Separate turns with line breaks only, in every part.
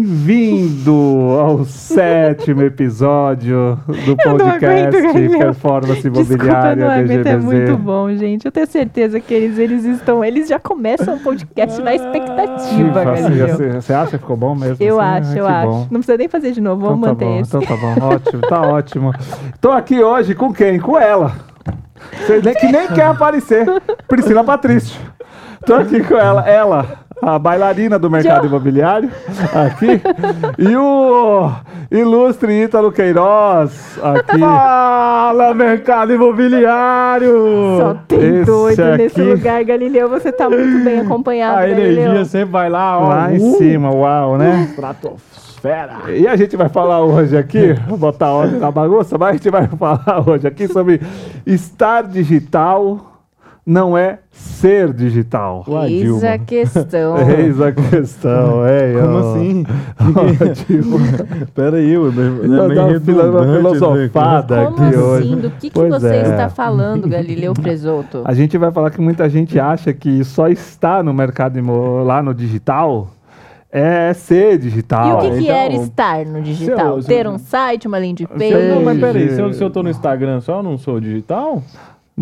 Bem-vindo ao sétimo episódio do podcast
aguento,
Performance
Desculpa,
Imobiliária
não aguento, é
BGBZ.
muito bom, gente. Eu tenho certeza que eles, eles estão, eles já começam o podcast na expectativa, Galileu.
Você, você acha que ficou bom mesmo?
Eu
assim?
acho,
Ah,
eu acho.
bom.
Não precisa nem fazer de novo,
Então
vamos
tá
manter
bom,
esse.
então tá bom, ótimo, tá ótimo. Tô aqui hoje com quem? Com ela. Que nem quer aparecer. Priscila Patrício. Tô aqui com ela, ela, a bailarina do mercado imobiliário, aqui, e o ilustre Ítalo Queiroz, aqui.
Fala, mercado imobiliário!
Só tem
Esse
doido nesse
aqui-
lugar, Galileu. Você tá muito bem acompanhado,
A energia sempre vai lá, ó.
Lá em
uh,
cima, uau, né?
Estratosfera.
E a gente vai falar hoje aqui, vou botar ordem na bagunça, mas a gente vai falar hoje aqui sobre estar digital não é ser digital.
Eis a questão.
Eis a questão, hein?
Como
ó.
assim?
Ó, Dilma.
Pera aí, eu
Dá uma filosofada
Como
aqui hoje.
assim? Do que, que
Pois
você
é.
está falando, Galileu Presoto?
A gente vai falar que muita gente acha que só está no mercado lá no digital é ser
E
digital.
o que, que
então,
era estar no digital?
eu-
Ter um site, uma landing
Eu, não,
page?
mas peraí, se eu, se eu tô no Instagram só, eu não sou digital?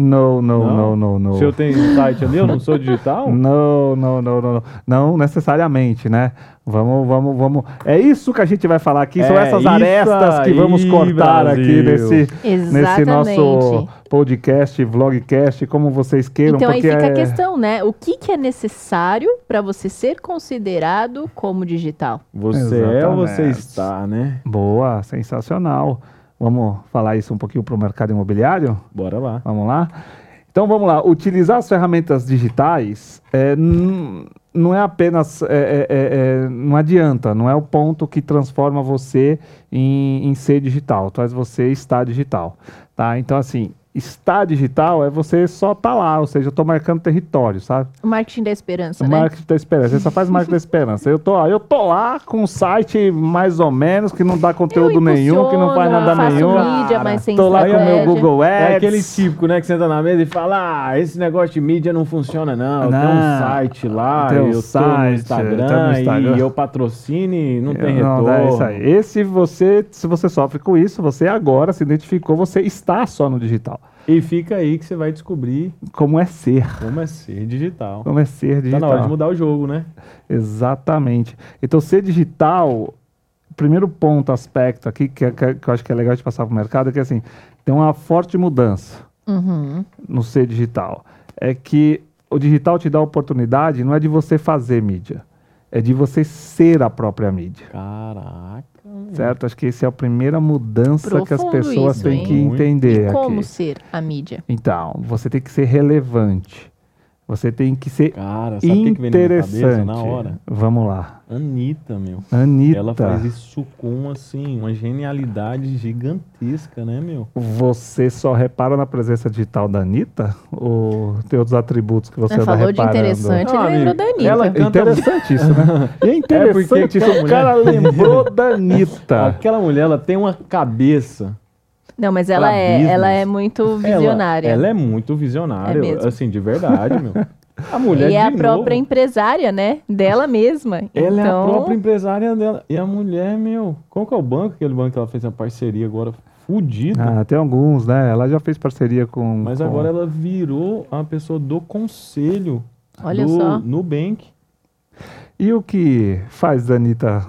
Não, não, não, não, não.
Se eu tenho um site ali, eu não sou digital?
Não, não, não, não, não. Não necessariamente, né? Vamos, vamos, vamos. É isso que a gente vai falar aqui. São
É
essas arestas que vamos cortar aqui nesse, nesse nosso podcast, vlogcast, como vocês queiram.
Então aí fica
é...
a questão, né? O que, que é necessário para você ser considerado como digital?
Você é ou você está, né?
Boa, sensacional. Vamos falar isso um pouquinho para o mercado imobiliário?
Bora lá.
Vamos lá? Então vamos lá. Utilizar as ferramentas digitais é, não é apenas. é, é, é, é, não adianta, não é o ponto que transforma você em, em ser digital, traz você estar digital. Tá? Então, assim, estar digital é você só estar lá, ou seja, eu estou marcando território, sabe?
O marketing da esperança,
O
né?
marketing da esperança. Você só faz marketing da esperança. Eu tô, eu tô lá com um site mais ou menos, que não dá conteúdo
Eu
nenhum, que não faz nada
faço
nenhum.
mídia, mas sem
Tô lá com o meu. Google Ads.
É aquele típico, né, que senta na mesa e fala: Ah, esse negócio de mídia não funciona, não. Eu tenho
Não,
um site lá,
tem um
eu tô
site,
no
tá
Instagram,
no Instagram.
e eu patrocino e não tem
Não,
retorno.
é isso aí. Esse você, se você sofre com isso, você agora se identificou, você está só no digital.
E fica aí que você vai descobrir
Como é ser.
como é ser digital.
Como é ser
Tá
digital.
na hora de mudar o jogo, né?
Exatamente. Então, ser digital, primeiro ponto, aspecto aqui, que, que, que eu acho que é legal de passar para o mercado, é que assim, tem uma forte mudança
Uhum.
no ser digital. É que o digital te dá a oportunidade, não é de você fazer mídia, é de você ser a própria mídia.
Caraca.
Certo? Acho que essa é a primeira mudança que as
Profundo
pessoas
isso,
têm
hein?
que entender
E como
aqui.
ser a mídia?
Então, você tem que ser relevante. Você tem que ser
Cara, sabe o que, vem na
interessante.
na hora?
Vamos lá.
Anitta, meu.
Anitta,
Ela faz isso com, assim, uma genialidade gigantesca, né, meu?
você só repara na presença digital da Anitta? Ou tem outros atributos que você
Ela
anda
falou de
reparando?
interessante,
Não,
ele lembrou
amigo,
da Anitta.
ela
É
canta-
interessante isso, né? É interessante
porque
isso,
aquela
o cara lembrou da Anitta.
Aquela mulher, ela tem uma cabeça.
Não, mas ela é,
business.
ela é muito visionária.
Ela, ela é muito visionária,
É
assim, de verdade, meu. A mulher
e é a
de
própria
novo,
empresária, né? Dela mesma.
Ela é a
então,
própria empresária dela. E a mulher, meu. Qual que é o banco? Aquele banco que ela fez uma parceria agora fudido.
Ah, tem alguns, né? Ela já fez parceria com.
Mas
com-
agora ela virou a pessoa do conselho
Olha
do
só.
Nubank.
E o que faz da Anitta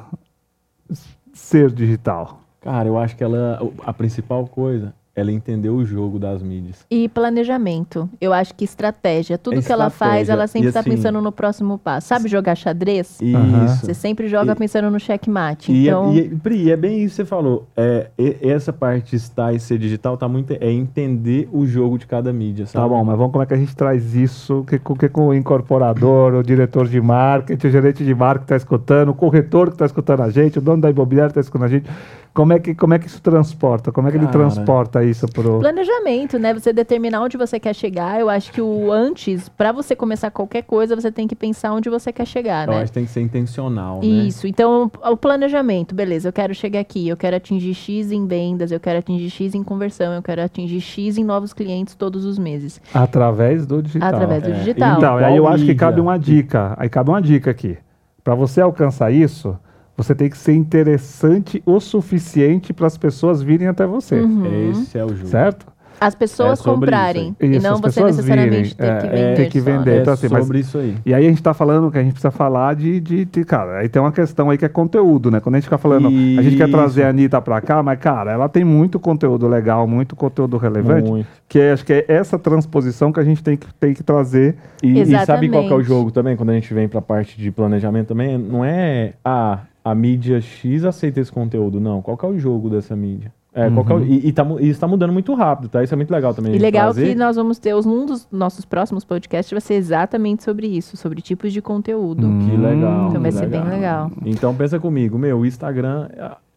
ser digital?
Cara, eu acho que ela. A principal coisa, ela entendeu o jogo das mídias.
E planejamento. Eu acho que estratégia. Tudo
É
que ela faz,
estratégia.
ela sempre está
assim-
pensando no próximo passo. Sabe jogar xadrez?
Isso.
Você sempre joga
E-
pensando no checkmate.
E, é-
Então,
e, é- Pri, é bem isso que você falou. É, e- essa parte de estar e ser digital tá muito. É entender o jogo de cada mídia, sabe?
Tá bom, mas vamos como é que a gente traz isso? O que, que com o incorporador, o diretor de marketing, o gerente de marketing está escutando, o corretor que está escutando a gente, o dono da imobiliária está escutando a gente. Como é que, como é que isso transporta? Como é que ele
Cara.
transporta isso pro.
planejamento, né? Você determinar onde você quer chegar. Eu acho que o antes, para você começar qualquer coisa, você tem que pensar onde você quer chegar,
Eu
né?
acho que tem que ser intencional, né?
Isso, então o planejamento, beleza, eu quero chegar aqui, eu quero atingir X em vendas, eu quero atingir X em conversão, eu quero atingir X em novos clientes todos os meses.
Através do digital.
Através do
É,
digital.
Então, aí eu acho que cabe uma dica. Aí cabe uma dica aqui. Para você alcançar isso, você tem que ser interessante o suficiente para as pessoas virem até você,
Uhum.
Esse é o jogo.
certo?
As pessoas
É
comprarem.
isso
e
Isso,
não você necessariamente
virem,
ter
é,
que
é,
vender.
ter que
só,
vender.
né?
É
Então, assim, mas-
sobre isso aí.
E aí a gente tá falando que a gente precisa falar de, de, de- Cara, aí tem uma questão aí que é conteúdo, né? Quando a gente fica falando, a gente quer
Isso.
trazer a Anitta pra cá, mas, cara, ela tem muito conteúdo legal, muito conteúdo relevante,
Muito.
que é, acho que é essa transposição que a gente tem que, tem que trazer.
E, e sabe qual que é o jogo também, quando a gente vem pra parte de planejamento também? Não é ah, a mídia X aceita esse conteúdo, não. Qual é o jogo dessa mídia? É, que é o-
Uhum.
e, e, tá, e isso tá mudando muito rápido, tá? Isso é muito legal também.
E legal
trazer.
que nós vamos ter os- um dos nossos próximos podcasts vai ser exatamente sobre isso, sobre tipos de conteúdo.
Hum.
Que legal.
Então vai ser bem legal.
Então pensa comigo, meu, o Instagram,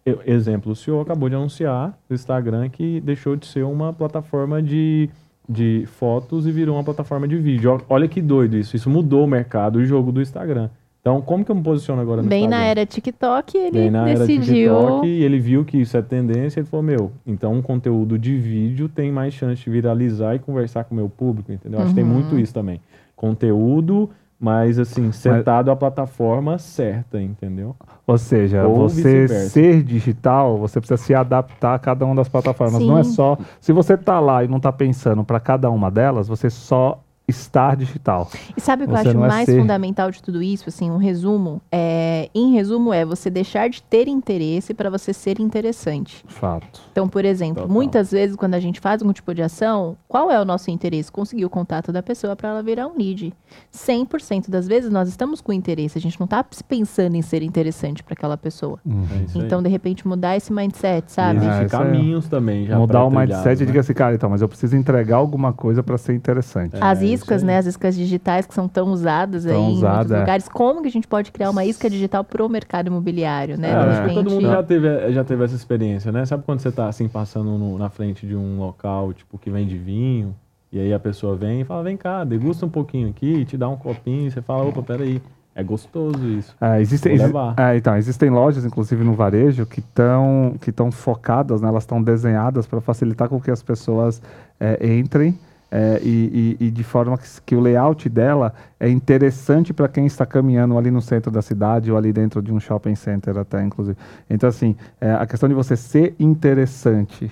eu- exemplo, o senhor acabou de anunciar o Instagram que deixou de ser uma plataforma de, de fotos e virou uma plataforma de vídeo. Olha que doido isso, isso mudou o mercado, o jogo do Instagram. Então, como que eu me posiciono agora no
Bem na
Instagram?
era TikTok, ele
Bem na era
decidiu.
TikTok, e ele viu que isso é tendência, ele falou, meu, então um conteúdo de vídeo tem mais chance de viralizar e conversar com o meu público, entendeu? Acho que tem
Uhum.
muito isso também. Conteúdo, mas assim, setado à plataforma certa, entendeu?
Ou seja,
Ou
você ser digital, você precisa se adaptar a cada uma das plataformas. Não é
Sim.
só. Se você tá lá e não tá pensando para cada uma delas, você só estar digital.
E sabe o que eu acho
é
mais
ser.
fundamental de tudo isso? Assim, um resumo. É, em resumo, é você deixar de ter interesse para você ser interessante.
Fato.
Então, por exemplo,
Total.
muitas vezes quando a gente faz algum tipo de ação, qual é o nosso interesse? Conseguir o contato da pessoa para ela virar um lead. 100% das vezes nós estamos com interesse, a gente não está pensando em ser interessante para aquela pessoa.
É isso aí.
Então, de repente, mudar esse mindset,
E
sabe?
Ah, é-
caminhos também já
Mudar o mindset e
né?
diga assim, cara, então, mas eu preciso entregar alguma coisa para ser interessante.
As
É,
iscas, né? As iscas digitais que são tão usadas
Tão
aí em muitos
é.
lugares. Como que a gente pode criar uma isca digital pro mercado imobiliário, né?
É, todo mundo já teve, já teve essa experiência, né? Sabe quando você tá assim passando no- na frente de um local, tipo, que vende vinho, e aí a pessoa vem e fala, vem cá, degusta um pouquinho aqui, te dá um copinho, e você fala, opa, peraí, é gostoso isso.
É, existem, exi- é, então, existem lojas, inclusive no varejo, que estão que tão focadas, né, elas estão desenhadas para facilitar com que as pessoas é, entrem é, e, e- e de forma que, que o layout dela é interessante para quem está caminhando ali no centro da cidade ou ali dentro de um shopping center até, inclusive. Então, assim, é, a questão de você ser interessante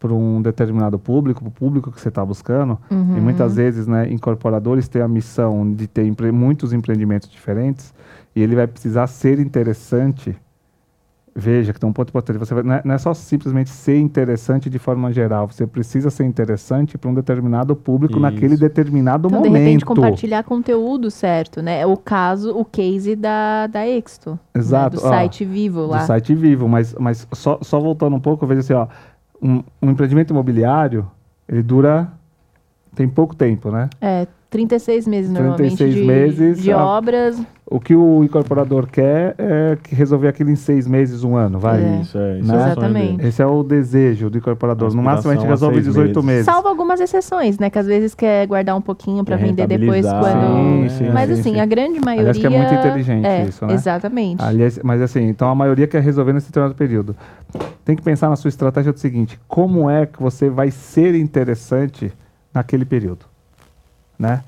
para um determinado público, para o público que você está buscando, e
Uhum.
muitas vezes, né, incorporadores têm a missão de ter empre- muitos empreendimentos diferentes e ele vai precisar ser interessante. Veja que tem um ponto importante. Você vai- não, é, não é só simplesmente ser interessante de forma geral. Você precisa ser interessante para um determinado público naquele
Isso.
determinado
Então, de
momento.
repente, compartilhar conteúdo certo, né? O caso, o case da, da Exto.
Exato,
Né? Do
ó,
site vivo lá.
do site vivo, mas, mas só, só voltando um pouco, eu vejo assim, ó, um, um empreendimento imobiliário, ele dura, tem pouco tempo, né?
É, 36 meses normalmente
36
de,
meses,
de obras.
O que o incorporador quer é que resolver aquilo em seis meses, um ano, vai.
É.
Isso é, isso
Né?
é o sonho
Exatamente.
Esse é o desejo do incorporador. No máximo a gente resolve em
seis
18 meses.
meses.
Salvo algumas exceções, né? Que às vezes quer guardar um pouquinho para vender depois quando.
né?
Sim, sim,
Mas
sim,
assim,
sim.
a grande maioria.
Aliás, que é muito inteligente
é,
isso, né?
Exatamente.
Aliás, mas assim, então a maioria quer resolver nesse determinado período. Tem que pensar na sua estratégia do seguinte: como é que você vai ser interessante naquele período? Né?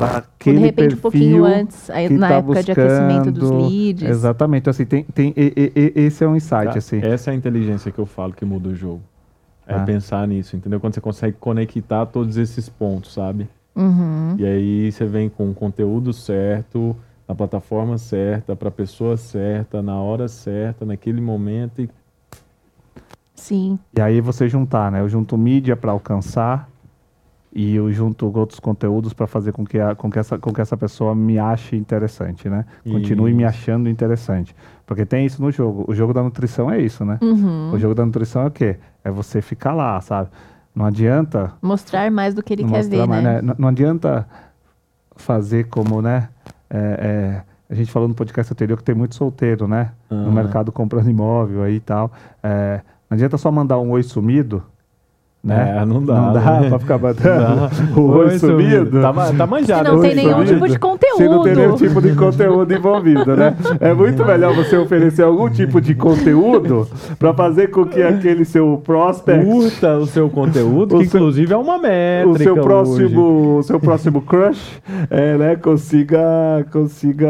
Para aquele
de repente, um pouquinho
perfil
antes, aí,
que
na
tá
época de aquecimento dos
buscando-
leads.
Exatamente. Então, assim, tem, tem, e- e- e- esse é um insight,
Tá?
assim.
Essa é a inteligência que eu falo que muda o jogo. É
Ah.
pensar nisso, entendeu? Quando você consegue conectar todos esses pontos, sabe?
Uhum.
E aí você vem com o conteúdo certo, na plataforma certa, para a pessoa certa, na hora certa, naquele momento. E
Sim.
E aí você juntar, né? Eu junto mídia para alcançar e eu junto outros conteúdos para fazer com que, a, com, que essa, com que essa pessoa me ache interessante, né? Continue me
Isso.
achando interessante. Porque tem isso no jogo. O jogo da nutrição é isso, né?
Uhum.
O jogo da nutrição é o quê? É você ficar lá, sabe? Não adianta
Mostrar mais do que ele quer ver,
mais,
né?
Não, não adianta fazer como, né? é, é, a gente falou no podcast anterior que tem muito solteiro, né? No
Ah.
mercado comprando imóvel aí e tal. É, não adianta só mandar um oi sumido Né?
É, não dá,
Não dá
né?
pra ficar batendo o oi sumido.
Tá, tá manjado.
Se não tem nenhum
sumido.
tipo de conteúdo.
Se não tem nenhum tipo de conteúdo envolvido, né? É muito melhor você oferecer algum tipo de conteúdo para fazer com que aquele seu prospect,
Curta o seu conteúdo,
O
que
seu-
inclusive é uma métrica
o seu
hoje.
próximo, o seu próximo crush, é, né, consiga, consiga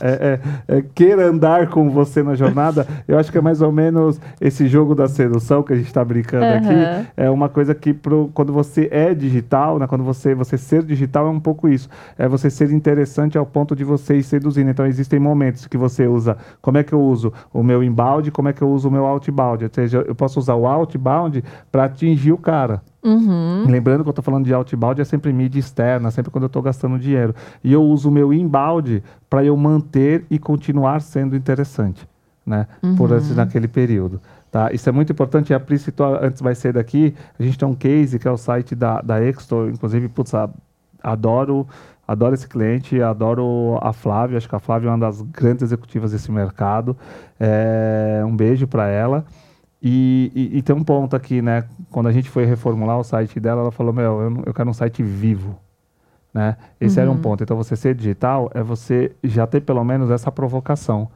é, é, é, queira andar com você na jornada. Eu acho que é mais ou menos esse jogo da sedução que a gente está brincando
Aham.
aqui. É uma coisa que pro, quando você é digital, né, quando você, você ser digital é um pouco isso. É você ser interessante ao ponto de você ir seduzindo. Então existem momentos que você usa. Como é que eu uso o meu inbound? Como é que eu uso o meu outbound? Ou seja, eu posso usar o outbound para atingir o cara.
Uhum.
Lembrando que eu estou falando de outbound é sempre mídia externa, sempre quando eu estou gastando dinheiro. E eu uso o meu inbound para eu manter e continuar sendo interessante, né? Por esse, naquele período. Tá? Isso é muito importante. E a Pri citou antes mais cedo aqui, a gente tem um case que é o site da, da Exto, inclusive, putz, adoro, adoro esse cliente, adoro a Flávia, acho que a Flávia é uma das grandes executivas desse mercado. É, um beijo para ela. E, e- e tem um ponto aqui, né? Quando a gente foi reformular o site dela, ela falou: Meu, eu, eu quero um site vivo. Né? Esse era um ponto. Então, você ser digital é você já ter pelo menos essa provocação,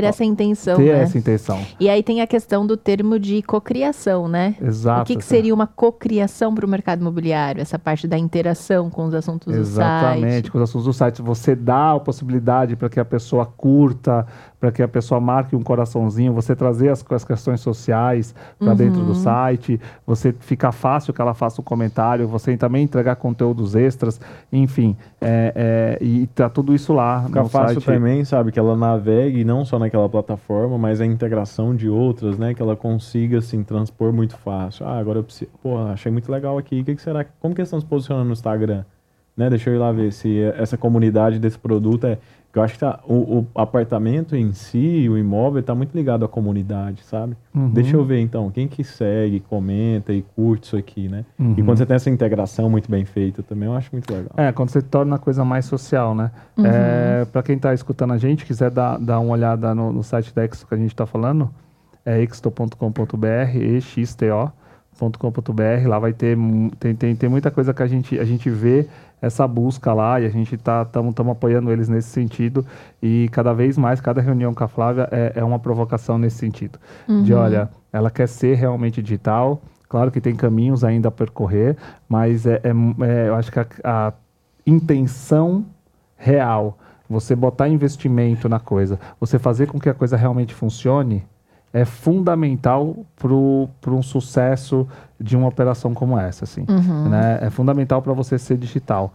Ter essa intenção,
ter
né?
essa intenção.
E aí tem a questão do termo de cocriação, né?
Exato.
o que, que seria uma cocriação para o mercado imobiliário? Essa parte da interação com os assuntos do
Exatamente,
site.
com os assuntos do site. Você dá a possibilidade para que a pessoa curta, para que a pessoa marque um coraçãozinho, você trazer as, as questões sociais para dentro
Uhum.
do site, você ficar fácil que ela faça um comentário, você também entregar conteúdos extras, enfim, é, é, e tá tudo isso lá
Fica
no
fácil
site.
também, sabe, que ela navegue não só naquela plataforma, mas a integração de outras, né, que ela consiga, assim, transpor muito fácil. Ah, agora eu preciso, pô, achei muito legal aqui, o que, que será, como que eles estão se posicionando no Instagram? Né, deixa eu ir lá ver se essa comunidade desse produto é, eu acho que tá, o, o apartamento em si, o imóvel, tá muito ligado à comunidade, sabe?
Uhum.
Deixa eu ver, então, quem que segue, comenta e curte isso aqui, né? E
Uhum.
quando você tem essa integração muito bem feita também, eu acho muito legal.
É, quando você torna a coisa mais social, né? É, para quem está escutando a gente, quiser dar, dar uma olhada no, no site da Exto que a gente está falando, é exto.com.br, exto.com.br, lá vai ter, tem, tem, tem muita coisa que a gente, a gente vê essa busca lá e a gente tá estamos apoiando eles nesse sentido. E cada vez mais, cada reunião com a Flávia é, é uma provocação nesse sentido. De olha, ela quer ser realmente digital, claro que tem caminhos ainda a percorrer, mas é, é- é- eu acho que a, a intenção real, você botar investimento na coisa, você fazer com que a coisa realmente funcione, é fundamental para um sucesso de uma operação como essa, assim. né? É fundamental para você ser digital.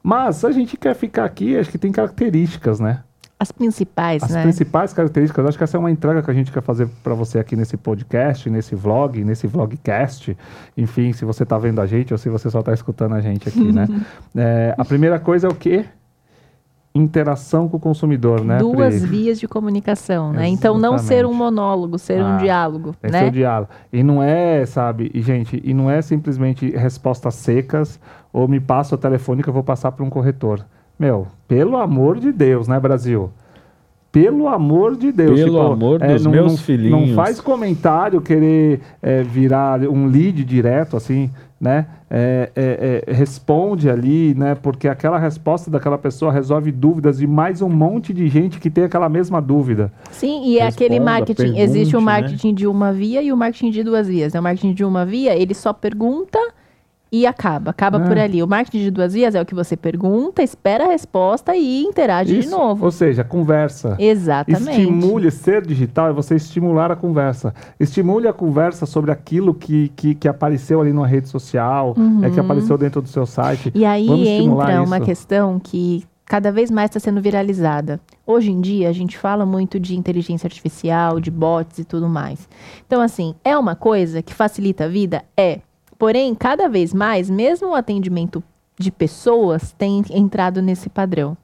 Mas a gente quer ficar aqui, acho que tem características, né?
As principais,
As
né?
principais características, acho que essa é uma entrega que a gente quer fazer para você aqui nesse podcast, nesse vlog, nesse vlogcast. Enfim, se você está vendo a gente ou se você só está escutando a gente aqui, né? É, a primeira coisa é o quê? Interação com o consumidor, né?
Duas
Pri?
vias de comunicação, né? Então não ser um monólogo, ser um
Ah,
diálogo,
Esse
né?
é o diálogo. E não é, sabe, e gente, e não é simplesmente respostas secas ou me passa o telefone que eu vou passar para um corretor. Meu, pelo amor de Deus, né, Brasil? Pelo amor de Deus.
Pelo amor dos
não,
meus
não,
filhinhos.
Não faz comentário querer é, virar um lead direto, assim, né? É, é, é, responde ali, né? Porque aquela resposta daquela pessoa resolve dúvidas de mais um monte de gente que tem aquela mesma dúvida.
Sim, e é aquele marketing.
pergunte,
existe o
né?
marketing de uma via e o marketing de duas vias. né? O marketing de uma via, ele só pergunta e acaba. Acaba
É.
por ali. O marketing de duas vias é o que você pergunta, espera a resposta e interage de
Isso.
novo.
Ou seja, conversa.
Exatamente.
Estimule ser digital é você estimular a conversa. Estimule a conversa sobre aquilo que, que, que apareceu ali numa rede social, é que apareceu dentro do seu site.
Uhum. E aí
Vamos
entra uma
isso.
questão que cada vez mais está sendo viralizada. Hoje em dia, a gente fala muito de inteligência artificial, de bots e tudo mais. Então, assim, é uma coisa que facilita a vida? É. Porém, cada vez mais, mesmo o atendimento de pessoas tem entrado nesse padrão.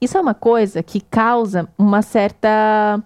Isso é uma coisa que causa uma certa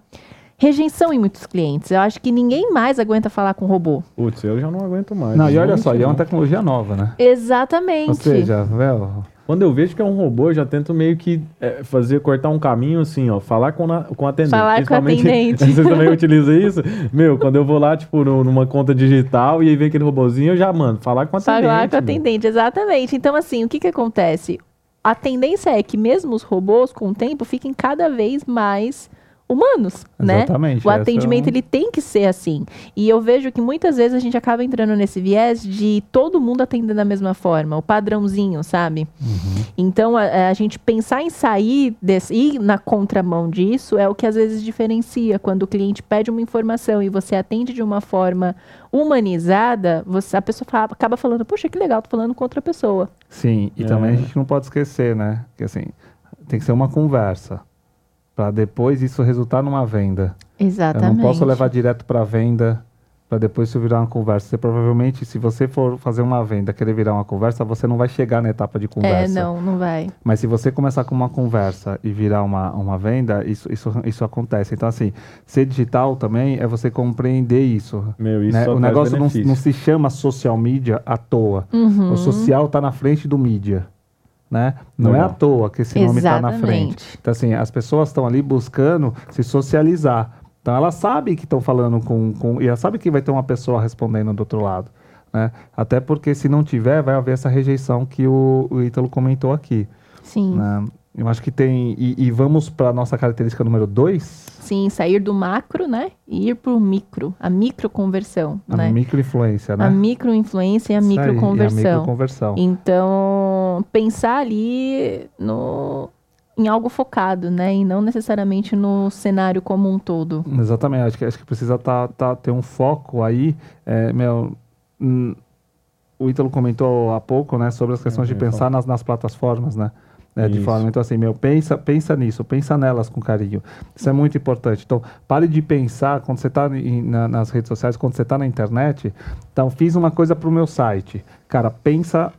rejeição em muitos clientes. Eu acho que ninguém mais aguenta falar com robô.
Putz, eu já não aguento mais.
Não, e olha só, e é uma tecnologia nova, né?
Exatamente.
Ou seja, velho,
Quando eu vejo que é um robô, eu já tento meio que é, fazer, cortar um caminho assim, ó. Falar com, a, com atendente.
Falar com atendente.
Vocês também utilizam isso? Meu, quando eu vou lá, tipo, no- numa conta digital e aí vem aquele robozinho, eu já, mano, falar com atendente.
Falar com
meu.
atendente, exatamente. Então, assim, o que que acontece? A tendência é que mesmo os robôs, com o tempo, fiquem cada vez mais humanos, né?
Exatamente,
O
essa é
atendimento,
um-
ele tem que ser assim. E eu vejo que muitas vezes a gente acaba entrando nesse viés de todo mundo atender da mesma forma, o padrãozinho, sabe?
Uhum.
Então, a, a gente pensar em sair desse, ir na contramão disso é o que às vezes diferencia. Quando o cliente pede uma informação e você atende de uma forma humanizada, você, a pessoa fala- acaba falando, puxa, que legal, tô falando com outra pessoa.
Sim, e
É.
também a gente não pode esquecer, né? Que assim, tem que ser uma conversa. Pra depois isso resultar numa venda.
Exatamente.
Eu não posso levar direto para venda para depois isso virar uma conversa. Você provavelmente, se você for fazer uma venda, querer virar uma conversa, você não vai chegar na etapa de
É,
conversa.
não, não vai.
Mas se você começar com uma conversa e virar uma, uma venda, isso, isso, isso acontece. Então, assim, ser digital também é você compreender isso.
Meu, isso
né?
só
O negócio não, não se chama social media à toa.
Uhum.
O social está na frente do mídia. Né? Não é à toa que esse nome está na frente. Então, assim, as pessoas estão ali buscando se socializar. Então, elas sabem que estão falando com, com. E elas sabem que vai ter uma pessoa respondendo do outro lado. Né? Até porque, se não tiver, vai haver essa rejeição que o, o Ítalo comentou aqui.
Sim.
né? Eu acho que tem. E, e vamos para a nossa característica número dois,
Sim, sair do macro, né? E ir pro micro, a microconversão,
a
né?
microinfluência, né?
A microinfluência e a microconversão.
a microconversão.
Então, pensar ali no, em algo focado, né? E não necessariamente no cenário como um todo.
Exatamente, acho que, acho que precisa tá, tá, ter um foco aí. É, meu, hum, o Ítalo comentou há pouco né, sobre as questões de
eu ia
pensar nas, nas plataformas, né? É, de forma, então assim, meu, pensa, pensa nisso, pensa nelas com carinho. Isso é muito importante. Então, pare de pensar quando você está nas redes sociais, quando você está na internet. Então, fiz uma coisa para o meu site. Cara, pensa,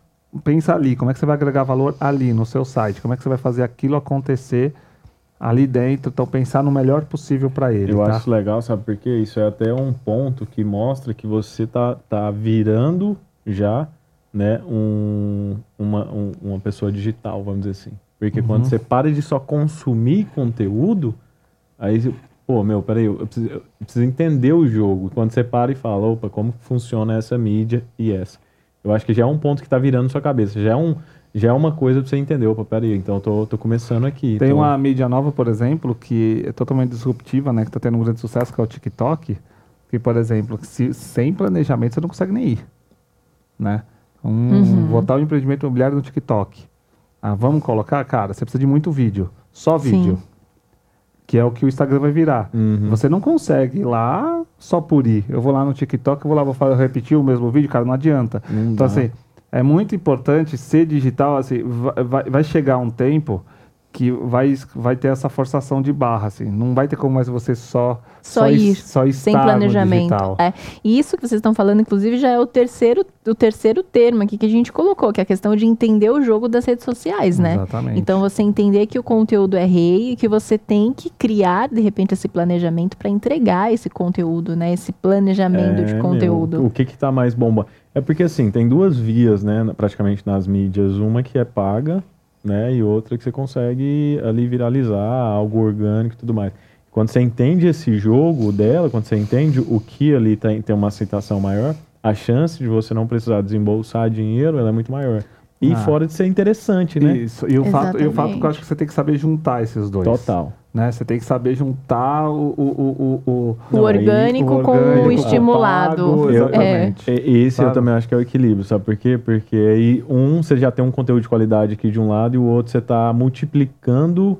pensa ali, como é que você vai agregar valor ali no seu site? Como é que você vai fazer aquilo acontecer ali dentro? Então, pensar no melhor possível para ele.
Eu
tá?
acho legal, sabe por quê? Isso é até um ponto que mostra que você tá, tá virando já né, um, uma, um- uma pessoa digital, vamos dizer assim. Porque
Uhum.
quando você para de só consumir conteúdo, aí, você, pô, meu, peraí, eu preciso, eu preciso entender o jogo. Quando você para e fala, opa, como funciona essa mídia e essa? Eu acho que já é um ponto que tá virando sua cabeça, já é, um, já é uma coisa pra você entender, opa, peraí, então eu tô, tô começando aqui.
Tem
então-
uma mídia nova, por exemplo, que é totalmente disruptiva, né? Que está tendo um grande sucesso, que é o TikTok. Que, por exemplo, se, sem planejamento você não consegue nem ir. Né? Um,
Uhum.
Botar o empreendimento imobiliário no TikTok. Ah, vamos colocar? Cara, você precisa de muito vídeo. Só vídeo.
Sim.
Que é o que o Instagram vai virar.
Uhum.
Você não consegue ir lá só por ir. Eu vou lá no TikTok, eu vou lá, vou fa- repetir o mesmo vídeo, cara, não adianta.
Não
Então,
dá.
assim, é muito importante ser digital, assim, va- vai, vai chegar um tempo que vai, vai ter essa forçação de barra, assim. Não vai ter como mais você só,
Só
es-
ir,
só estar
Sem planejamento. É. E isso que vocês estão falando, inclusive, já é o terceiro, o terceiro termo aqui que a gente colocou, que é a questão de entender o jogo das redes sociais, né?
Exatamente.
Então você entender que o conteúdo é rei e que você tem que criar, de repente, esse planejamento para entregar esse conteúdo, né? Esse planejamento
É,
de
meu,
conteúdo.
o que que tá mais bomba? É porque assim, tem duas vias, né, praticamente nas mídias, uma que é paga, né, e outra que você consegue ali viralizar, algo orgânico e tudo mais. Quando você entende esse jogo dela, quando você entende o que ali tem, tem uma aceitação maior, a chance de você não precisar desembolsar dinheiro, ela é muito maior. E
Ah.
fora de ser interessante, né?
Isso. E o, fato, e o fato que eu acho que você tem que saber juntar esses dois.
Total.
Né? Você tem que saber juntar o... o, o, o, o,
Não,
orgânico
o
com
orgânico,
o estimulado.
pago,
Eu-
exatamente.
E- Esse eu
Sabe?
também acho que é o equilíbrio, sabe por quê? Porque aí um você já tem um conteúdo de qualidade aqui de um lado e o outro você está multiplicando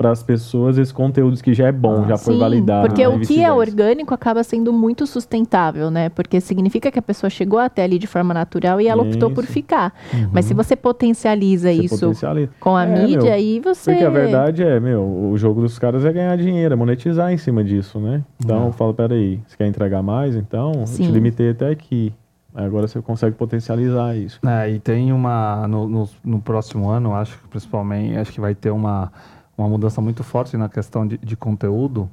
para as pessoas esses conteúdos que já é bom,
Ah,
já foi
Sim,
validado.
porque
né,
o que é orgânico acaba sendo muito sustentável, né? Porque significa que a pessoa chegou até ali de forma natural e ela optou por
Isso.
ficar.
Uhum.
Mas se você potencializa
Você
isso
potencializa.
com a
É,
mídia,
meu,
aí você.
Porque a verdade é, meu, o jogo dos caras é ganhar dinheiro, é monetizar em cima disso, né? Então
É.
eu falo, peraí, você quer entregar mais? Então eu
Sim.
te limitei até aqui. Agora você consegue potencializar isso.
É, e tem uma. No, no, no próximo ano, acho que principalmente, acho que vai ter uma, uma mudança muito forte na questão de, de conteúdo,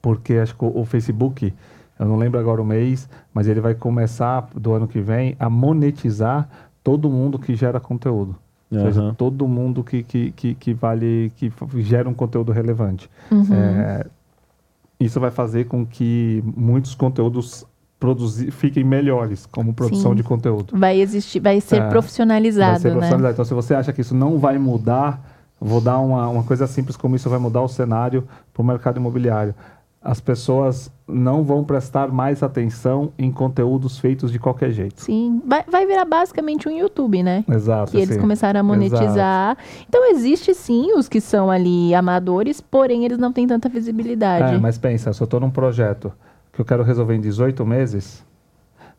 porque acho que o, o Facebook, eu não lembro agora o mês, mas ele vai começar do ano que vem a monetizar todo mundo que gera conteúdo. Ou seja, todo mundo que, que, que, que vale, que gera um conteúdo relevante.
Uhum.
É, isso vai fazer com que muitos conteúdos produzi fiquem melhores como produção
Sim.
de conteúdo.
Vai existir, vai ser
É, Vai
profissionalizado,
ser
né?
profissionalizado. Então, se você acha que isso não vai mudar, vou dar uma, uma coisa simples como isso vai mudar o cenário para o mercado imobiliário. As pessoas não vão prestar mais atenção em conteúdos feitos de qualquer jeito.
Sim, vai, vai virar basicamente um YouTube, né?
Exato.
que eles
assim.
começaram a monetizar. Então existe sim os que são ali amadores, porém eles não têm tanta visibilidade.
É, mas pensa, se eu estou num projeto que eu quero resolver em 18 meses,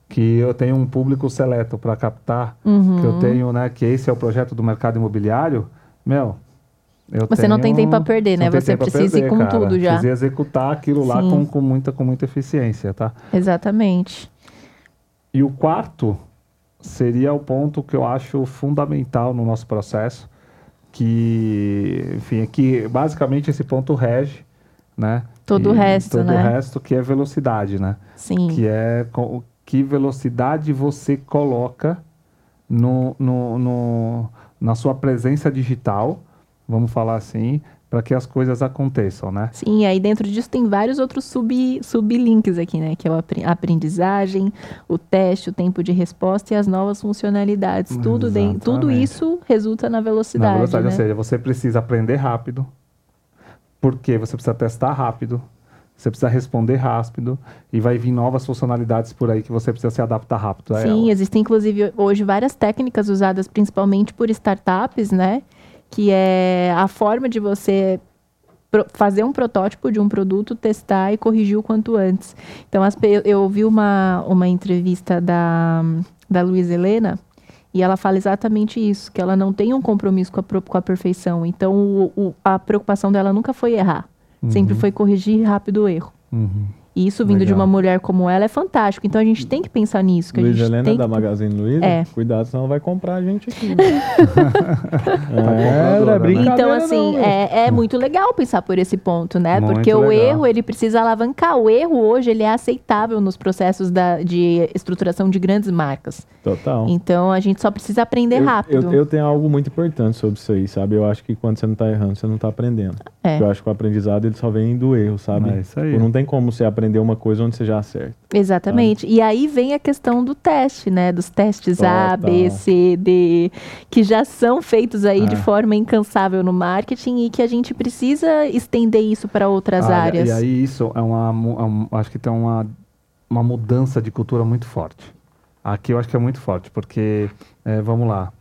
que eu tenho um público seleto para captar,
Uhum.
que eu tenho, né, que esse é o projeto do mercado imobiliário, meu, eu
Você não tem
tenho-
tempo a perder, né? Você precisa ir
perder,
com
cara.
tudo já.
Precisa executar aquilo lá
Sim.
com, com muita, com muita eficiência, tá?
Exatamente.
E o quarto seria o ponto que eu acho fundamental no nosso processo, que, enfim, é que basicamente esse ponto rege, né?
Todo o
E
resto,
todo
né?
o resto que é velocidade, né?
Sim.
Que é que velocidade você coloca no, no, no- na sua presença digital, vamos falar assim, para que as coisas aconteçam, né?
Sim, aí dentro disso tem vários outros sub, sublinks aqui, né? Que é a aprendizagem, o teste, o tempo de resposta e as novas funcionalidades. Tudo, dem- tudo isso resulta na velocidade.
Na velocidade,
né?
ou seja, você precisa aprender rápido, porque você precisa testar rápido, você precisa responder rápido, e vai vir novas funcionalidades por aí que você precisa se adaptar rápido
Sim, existem inclusive hoje várias técnicas usadas principalmente por startups, né? Que é a forma de você fazer um protótipo de um produto, testar e corrigir o quanto antes. Então, as eu ouvi uma, uma entrevista da, da Luiz Helena e ela fala exatamente isso, que ela não tem um compromisso com a, com a perfeição. Então, o- o- a preocupação dela nunca foi errar. Sempre foi corrigir rápido o erro.
Uhum.
E isso vindo de
Legal.
uma mulher como ela é fantástico. Então a gente tem que pensar nisso. Que a
Luiz
gente
Helena
tem
da
que...
Magazine Luiza,
É.
cuidado, senão ela vai comprar a gente aqui.
compradora,
é, não
né?
é brincadeira
Então,
não,
assim,
meu.
é, é muito legal pensar por esse ponto, né?
Muito
Porque o
legal.
erro, ele precisa alavancar. O erro hoje, ele é aceitável nos processos da, de estruturação de grandes marcas.
Total.
Então, a gente só precisa aprender
eu,
rápido.
Eu, eu tenho algo muito importante sobre isso aí, sabe? Eu acho que quando você não tá errando, você não tá aprendendo.
É.
Eu acho que o aprendizado ele só vem do erro, sabe?
É isso aí.
Tipo, Não tem como você aprender uma coisa onde você já acerta.
Exatamente. E aí vem a questão do teste, né? Dos testes A, B,
Total.
C, D, que já são feitos aí de
É.
forma incansável no marketing e que a gente precisa estender isso para outras
Ah,
áreas.
E aí isso é uma, é um- acho que tem uma, uma mudança de cultura muito forte. Aqui eu acho que é muito forte, porque, é, vamos lá,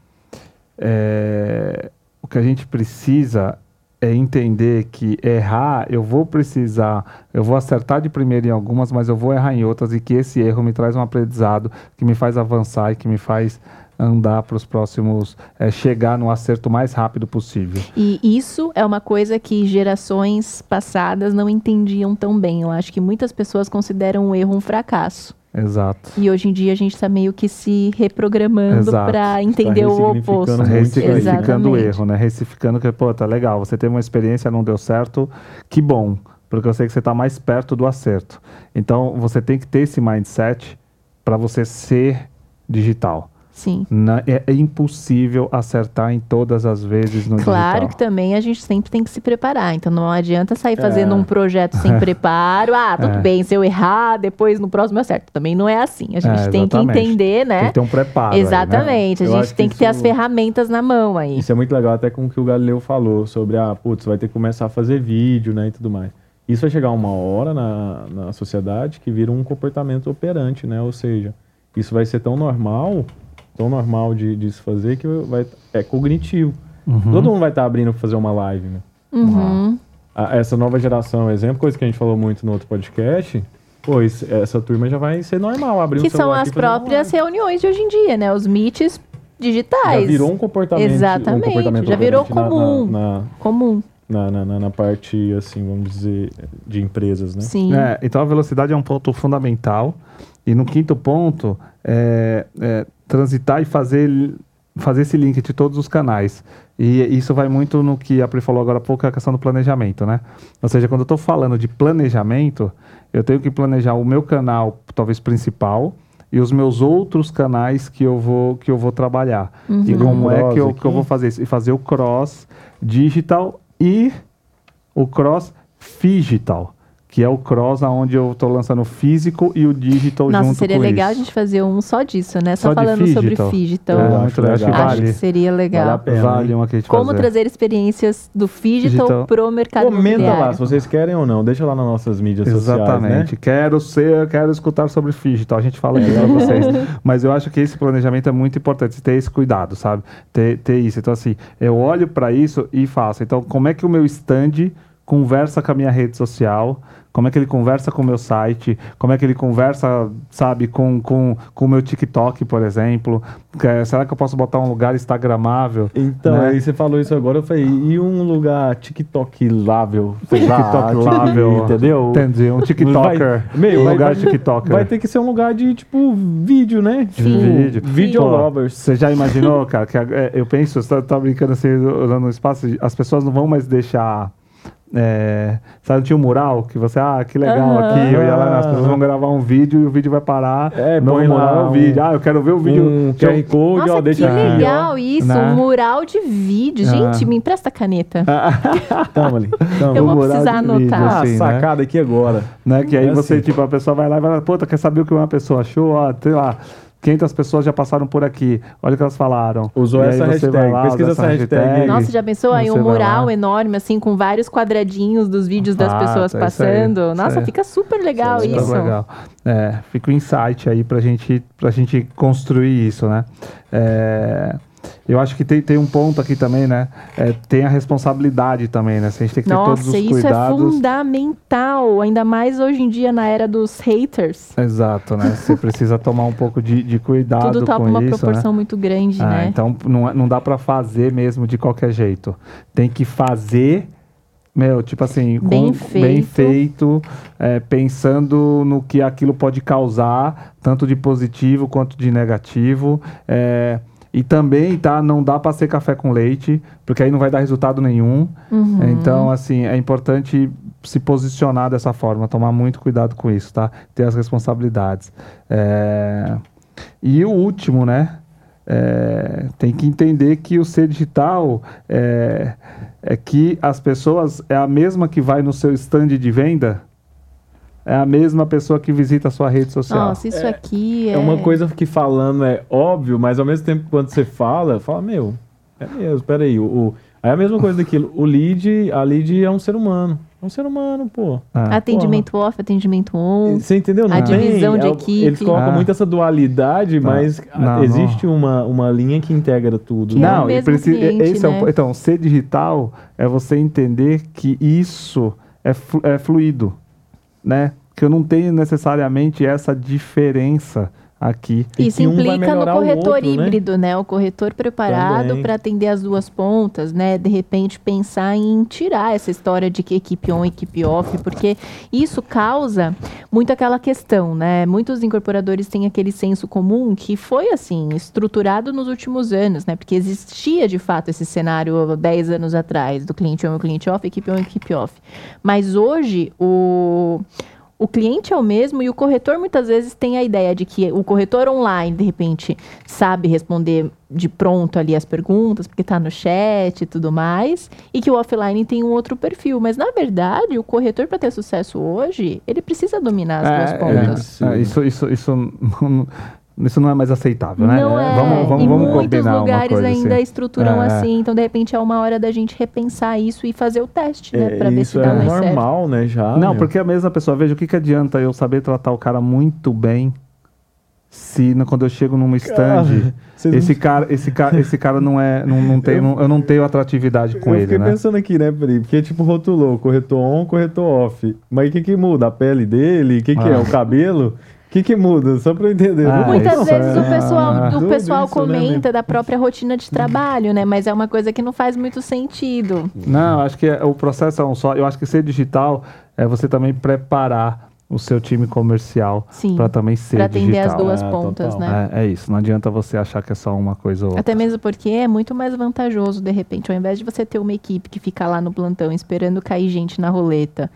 É, o que a gente precisa é entender que errar, eu vou precisar, eu vou acertar de primeira em algumas, mas eu vou errar em outras e que esse erro me traz um aprendizado que me faz avançar e que me faz andar para os próximos, é, chegar no acerto mais rápido possível.
E isso é uma coisa que gerações passadas não entendiam tão bem. Eu acho que muitas pessoas consideram o erro um fracasso.
Exato.
E hoje em dia a gente está meio que se reprogramando para entender o
ressignificando
oposto.
aí.
Recificando o erro, né? Recificando que, pô, tá legal, você teve uma experiência, não deu certo, que bom, porque eu sei que você tá mais perto do acerto. Então, você tem que ter esse mindset para você ser digital.
Sim.
Na- é, é impossível acertar em todas as vezes no
Claro que
digital.
também a gente sempre tem que se preparar. Então não adianta sair fazendo
É.
um projeto sem preparo. Ah, tudo
É.
bem, se eu errar, depois no próximo eu acerto. Também não é assim. A gente
É,
tem que
exatamente.
entender, né?
Tem que ter um preparo. aí, né?
Exatamente. A gente tem
que
que ter as
isso-
ferramentas na mão aí.
Isso é muito legal até com o que o Galileu falou sobre, ah, putz, vai ter que começar a fazer vídeo, né, e tudo mais. Isso vai chegar uma hora na, na sociedade que vira um comportamento operante, né, ou seja, isso vai ser tão normal, tão normal de, de se fazer que vai, é cognitivo.
Uhum.
Todo mundo vai estar abrindo para fazer uma live, né.
Uhum.
A- essa nova geração, exemplo, coisa que a gente falou muito no outro podcast, pô, isso- essa turma já vai ser normal abrir
Que
um
são
celular
as próprias reuniões de hoje em dia, né? Os meets digitais.
Já virou um comportamento.
Exatamente,
um comportamento
já virou
operante na-
comum.
na- na,
comum.
na, na, na- na parte, assim, vamos dizer, de empresas, né?
Sim.
É, então a velocidade é um ponto fundamental. E no quinto ponto, é, é transitar e fazer, fazer esse link de todos os canais. E isso vai muito no que a Pri falou agora há pouco, que é a questão do planejamento, né? Ou seja, quando eu estou falando de planejamento, eu tenho que planejar o meu canal, talvez principal, e os meus outros canais que eu vou, que eu vou trabalhar. E
Uhum.
como é que eu, que eu vou fazer isso? E fazer o cross digital e o cross digital, que é o cross onde eu estou lançando o físico e o digital
Nossa,
junto
seria
com
legal a gente fazer um só disso, né? Só,
Só de
falando sobre
digital?
digital.
É,
Eu
muito
acho
legal. Acho que
legal.
Acho
vale,
que seria legal.
Vale a pena.
vale uma que a gente
Como
fazer.
trazer experiências do digital,
Digital.
pro mercado
Comenta
imobiliário.
lá se vocês querem ou não. Deixa lá nas nossas mídias sociais,
Exatamente.
né?
Quero ser, quero escutar sobre digital. A gente fala aqui pra vocês. Mas eu acho que esse planejamento é muito importante, ter esse cuidado, sabe? Ter, ter isso. Então, assim, eu olho para isso e faço. Então, como é que o meu stand conversa com a minha rede social? Como é que ele conversa com o meu site? Como é que ele conversa, sabe, com, com, com o meu TikTok, por exemplo? Que- Será que eu posso botar um lugar instagramável?
Então,
Né?
aí você falou isso agora, eu falei, e um lugar TikTok lável? Sei lá,
TikTok
tipo,
lável.
Entendeu?
Entendi. Um TikToker.
Vai- meu,
um
vai-
lugar
vai-
TikToker.
Vai ter que ser um lugar de, tipo, vídeo, né?
De
Tipo,
vídeo.
Video
Pô,
lovers.
Você já imaginou, cara, que é, eu penso, você tá, tá brincando assim, no espaço, as pessoas não vão mais deixar. É, sabe, tinha um mural que você, ah, que legal aqui, eu ia lá, as pessoas vão gravar um vídeo e o vídeo vai parar.
É,
não
põe lá
mural,
um-
vídeo. Ah, eu quero ver o vídeo.
Um
que eu-
QR Code,
Nossa,
ó,
que
deixa aqui,
legal isso,
Né?
um mural de vídeo. Gente,
Ah.
me empresta a caneta.
Tamo ali. Tamo.
Eu vou
um mural
precisar
de vídeo,
anotar.
Ah,
assim, né?
sacada aqui agora.
né? Que aí
É
você,
assim.
tipo, a pessoa vai lá e vai lá, puta, quer saber o que uma pessoa achou? Ó, sei lá, 500 pessoas já passaram por aqui, olha o que elas falaram.
Usou
E aí
essa hashtag,
lá,
pesquisa essa hashtag.
Nossa, já pensou aí um mural enorme, assim, com vários quadradinhos dos vídeos das
Ah,
pessoas
tá, aí,
passando.
isso
Nossa,
aí.
fica super legal
Super
isso.
legal. É, fica o insight aí pra gente, pra gente construir isso, né? É, eu acho que tem, tem um ponto aqui também, né? É, tem a responsabilidade também, né? A gente tem que ter todos os
isso é
cuidados.
fundamental, ainda mais hoje em dia na era dos haters.
Exato, né? Você precisa tomar um pouco de, de cuidado
Tudo
com
uma
isso,
proporção
né?
muito grande,
Ah,
né?
Então não, é- não dá pra fazer mesmo de qualquer jeito. Tem que fazer, meu, tipo assim, com-
Bem
bem
feito.
feito, é, pensando no que aquilo pode causar, tanto de positivo quanto de negativo. é, e também, tá, não dá pra ser café com leite, porque aí não vai dar resultado nenhum.
Uhum.
Então, assim, é importante se posicionar dessa forma, tomar muito cuidado com isso, tá? Ter as responsabilidades. É, E o último, né? É, Tem que entender que o ser digital é... é que as pessoas é a mesma que vai no seu stand de venda, é a mesma pessoa que visita a sua rede social.
Nossa, isso aqui é...
É uma coisa que falando é óbvio, mas ao mesmo tempo quando você fala, fala, meu, é mesmo, peraí. O, o, aí é a mesma coisa daquilo. O lead, a lead é um ser humano. É um ser humano, pô.
Ah,
Atendimento off, atendimento on.
Você entendeu? Não
A
tem,
divisão de
é
equipe.
Eles colocam
Ah.
muito essa dualidade,
Tá.
mas
Não,
existe Uma, uma linha que integra tudo.
Que
né?
é o
Não, e
mesmo
precisa,
cliente,
esse é o
né?
po- então, ser digital é você entender que isso é, flu- é fluido, né? Que eu não tenho necessariamente essa diferença aqui.
E
Isso
que um
implica no corretor
outro, né?
híbrido, né? O corretor preparado para atender as duas pontas, né? De repente pensar em tirar essa história de que equipe on, equipe off, porque isso causa muito aquela questão, né? Muitos incorporadores têm aquele senso comum que foi assim estruturado nos últimos anos, né? Porque existia de fato esse cenário 10 anos atrás do cliente on, cliente off, equipe on, equipe off. Mas hoje o o cliente é o mesmo e o corretor muitas vezes tem a ideia de que o corretor online, de repente, sabe responder de pronto ali as perguntas, porque está no chat e tudo mais, e que o offline tem um outro perfil. Mas, na verdade, o corretor, para ter sucesso hoje, ele precisa dominar as duas
É,
pontas.
é, isso, isso, isso, não, isso não é mais aceitável, né?
Não é.
Vamos, vamos,
e
vamos
muitos
combinar uma
lugares
coisa
ainda
assim.
estruturam
É, é.
assim. Então, de repente, é uma hora da gente repensar isso e fazer o teste, né?
É,
Para ver
isso
se
é
dá mais certo.
normal, né? Já.
Não,
meu.
porque a mesma pessoa, veja, o que, que adianta eu saber tratar o cara muito bem se quando eu chego num stand,
Cara,
esse
não-
cara, esse cara, esse cara não é, não, não tem, não- eu não tenho atratividade com
eu
ele,
fiquei
né?
pensando aqui, né, Pri? Porque, tipo, rotulou corretor on, corretor off. Mas o que que muda? A pele dele? O que que é?
Ah.
O cabelo? O que que muda? Só pra eu entender.
Ah,
Não
Muitas
isso
vezes
é-
o pessoal,
Ah.
o pessoal
isso, né,
comenta da própria rotina de trabalho, né? Mas é uma coisa que não faz muito sentido.
Não, acho que é- o processo é um só. Eu acho que ser digital é você também preparar o seu time comercial para também ser
Para atender
digital.
as duas
Ah,
pontas,
total.
né?
É, é isso, não adianta você achar que é só uma coisa ou outra.
Até mesmo porque é muito mais vantajoso, de repente, ao invés de você ter uma equipe que fica lá no plantão esperando cair gente na roleta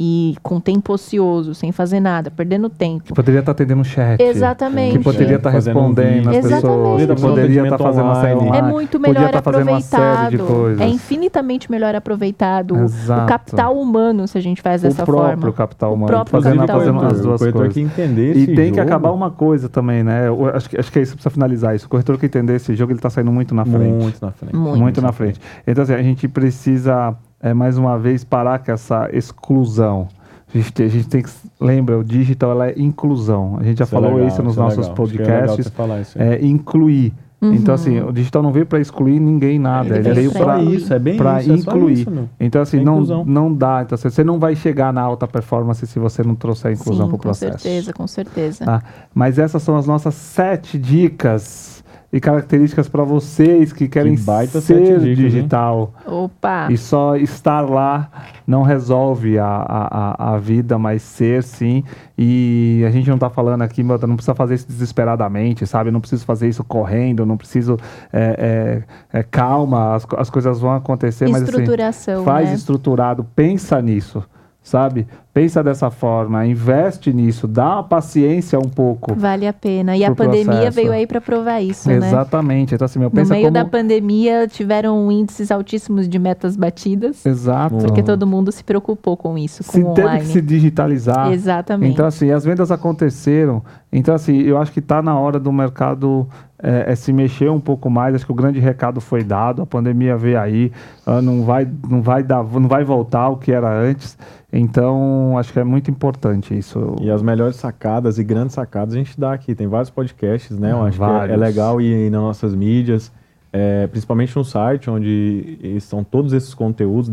e com tempo ocioso, sem fazer nada, perdendo tempo.
Que poderia estar atendendo um chat.
Exatamente.
Que poderia estar
Fazendo um
respondendo as
vídeo.
pessoas. Que poderia estar fazendo uma
online.
É muito melhor
série de
aproveitado. É infinitamente melhor aproveitado o-
Exato.
o capital humano se a gente faz dessa
o próprio
forma.
capital
O
humano.
próprio
fazendo,
capital
fazendo
humano.
as duas
o corretor
coisas.
que entender
E tem que
jogo,
acabar uma coisa também, né? Eu acho, que, acho que é isso que precisa finalizar isso. O corretor que entender esse jogo, ele tá saindo muito na frente.
muito na frente.
Muito.
Muito, na frente. Então, assim, a gente precisa, é, mais uma vez, parar com essa exclusão. A gente, tem, a gente tem que. Lembra, o digital ela é inclusão. A gente já
Isso é
falou
legal,
isso nos
isso é
nossos
é
podcasts. É, incluir.
Uhum.
Então, assim, o digital não veio para excluir ninguém nada.
Ele
Ele, veio para
isso, é bem
pra
isso, é só
incluir.
isso.
Então, assim,
É
não, não dá. Então, assim, você não vai chegar na alta performance se você não trouxer a inclusão para o
com
processo.
certeza, com certeza.
Tá? Mas essas são as nossas sete dicas e características para vocês que querem
baita sete
ser
dicas, hein?
digital.
Opa!
E só estar lá não resolve a, a, a- vida, mas ser sim. E a gente não tá falando aqui, não precisa fazer isso desesperadamente, sabe? Não preciso fazer isso correndo, não preciso. é, é, é, calma, as, as coisas vão acontecer, mas assim,
Estruturação,
faz
né?
estruturado, pensa nisso, sabe? Pensa dessa forma, investe nisso, dá paciência um pouco.
Vale a pena. E a pandemia
processo.
veio aí para provar isso, né?
Exatamente. Então, assim, meu,
No
pensa
meio
como...
da pandemia tiveram índices altíssimos de metas batidas,
Exato.
porque todo mundo se preocupou com isso, com
se
o
teve
online.
que se digitalizar.
Exatamente.
Então, assim, as vendas aconteceram. Então, assim, eu acho que está na hora do mercado é, é se mexer um pouco mais. Acho que o grande recado foi dado. A pandemia veio aí, ah, não vai, não vai dar, não vai voltar o que era antes. Então, acho que é muito importante isso.
E as melhores sacadas e grandes sacadas a gente dá aqui. Tem vários podcasts, né? Eu acho que é- é,
Vários.
legal ir, nas nossas mídias, é, principalmente no site, onde estão todos esses conteúdos,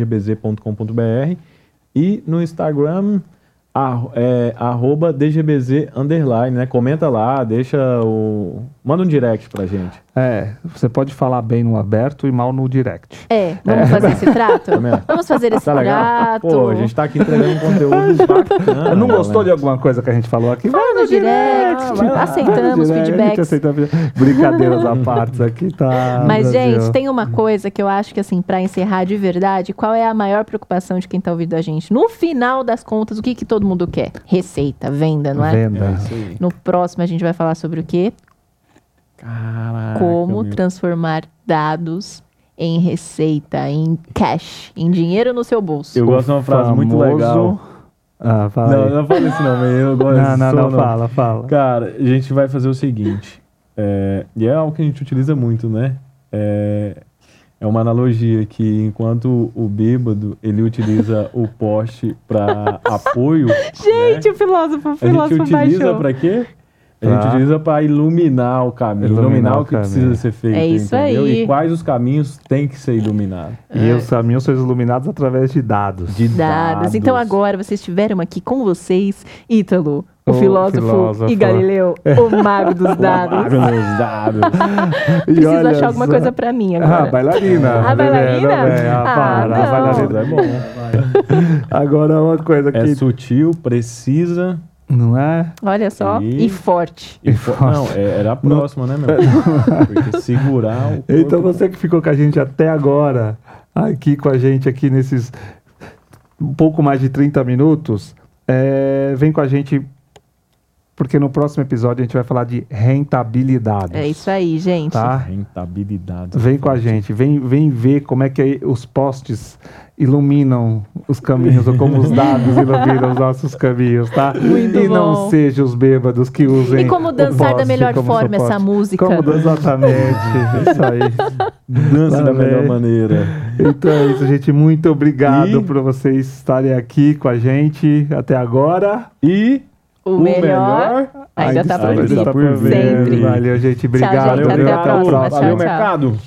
www.dgbz.com.br e no Instagram, ar- é, arroba DGBZ underline, né? Comenta lá, deixa o... Manda um direct pra gente.
É, você pode falar bem no aberto e mal no direct.
É, vamos fazer esse trato? Vamos fazer esse
Tá
trato.
Pô, a gente tá aqui entregando um conteúdo bacana.
não gostou de alguma coisa que a gente falou aqui?
Fala no direct,
vai lá,
aceitamos
vai direct,
feedbacks.
aceitamos- Brincadeiras à parte aqui, tá?
Mas,
Brasil.
gente, tem uma coisa que eu acho que, assim, pra encerrar de verdade, qual é a maior preocupação de quem tá ouvindo a gente? No final das contas, o que, que todo mundo quer? Receita, venda, não é?
Venda.
É.
No próximo, a gente vai falar sobre o quê?
Caraca,
Como
meu.
transformar dados em receita, em cash, em dinheiro no seu bolso.
Eu gosto de uma frase muito legal.
Ah, fala
Não,
aí.
não fala isso não, mas eu gosto
Não, não,
disso,
não, fala, fala.
Cara, a gente vai fazer o seguinte, é, e é algo que a gente utiliza muito, né? É, é uma analogia que enquanto o bêbado, ele utiliza o poste para apoio,
Gente,
né?
o filósofo, o
a gente
filósofo
utiliza para quê? A gente utiliza para iluminar o caminho,
Iluminar
iluminar,
o
o que
caminho.
precisa ser feito,
É isso
entendeu?
aí.
E quais os caminhos têm que ser iluminados.
E os caminhos são iluminados através de dados.
De
Dados. Então agora vocês tiveram aqui com vocês, Ítalo, o,
O
filósofo,
filósofo.
e Galileu, o mago dos dados.
Os dados.
E
Preciso
olha
achar alguma coisa pra mim
Ah,
agora.
bailarina.
A bailarina?
Tá vendo? É,
Ah,
para, a
não.
bailarina.
é bom.
Agora uma coisa
É
que
sutil, precisa
não é?
Olha só,
E-
e forte.
e fo- Não, é- era a próxima, né, meu? Porque segurar o corpo...
Então você que ficou com a gente até agora, aqui com a gente aqui nesses um pouco mais de 30 minutos, é, vem com a gente porque no próximo episódio a gente vai falar de rentabilidade.
É isso aí, gente.
Tá?
Rentabilidade.
Vem com a gente, vem, vem ver como é que os postes iluminam os caminhos, ou como os dados iluminam os nossos caminhos, tá?
Muito
e não
bom.
sejam os bêbados que usem
E como
o
dançar da
poste
melhor
como
forma
suporte.
essa música?
Como exatamente, isso aí.
Dança da melhor maneira.
Então é isso, gente. Muito obrigado
E-
por vocês estarem aqui com a gente até agora.
E
O, melhor, ainda tá por
ainda
vir.
está por vir.
Sempre.
Valeu, gente. Obrigado.
gente. Até a
viu?
próxima.
Valeu,
Tchau, tchau.
mercado.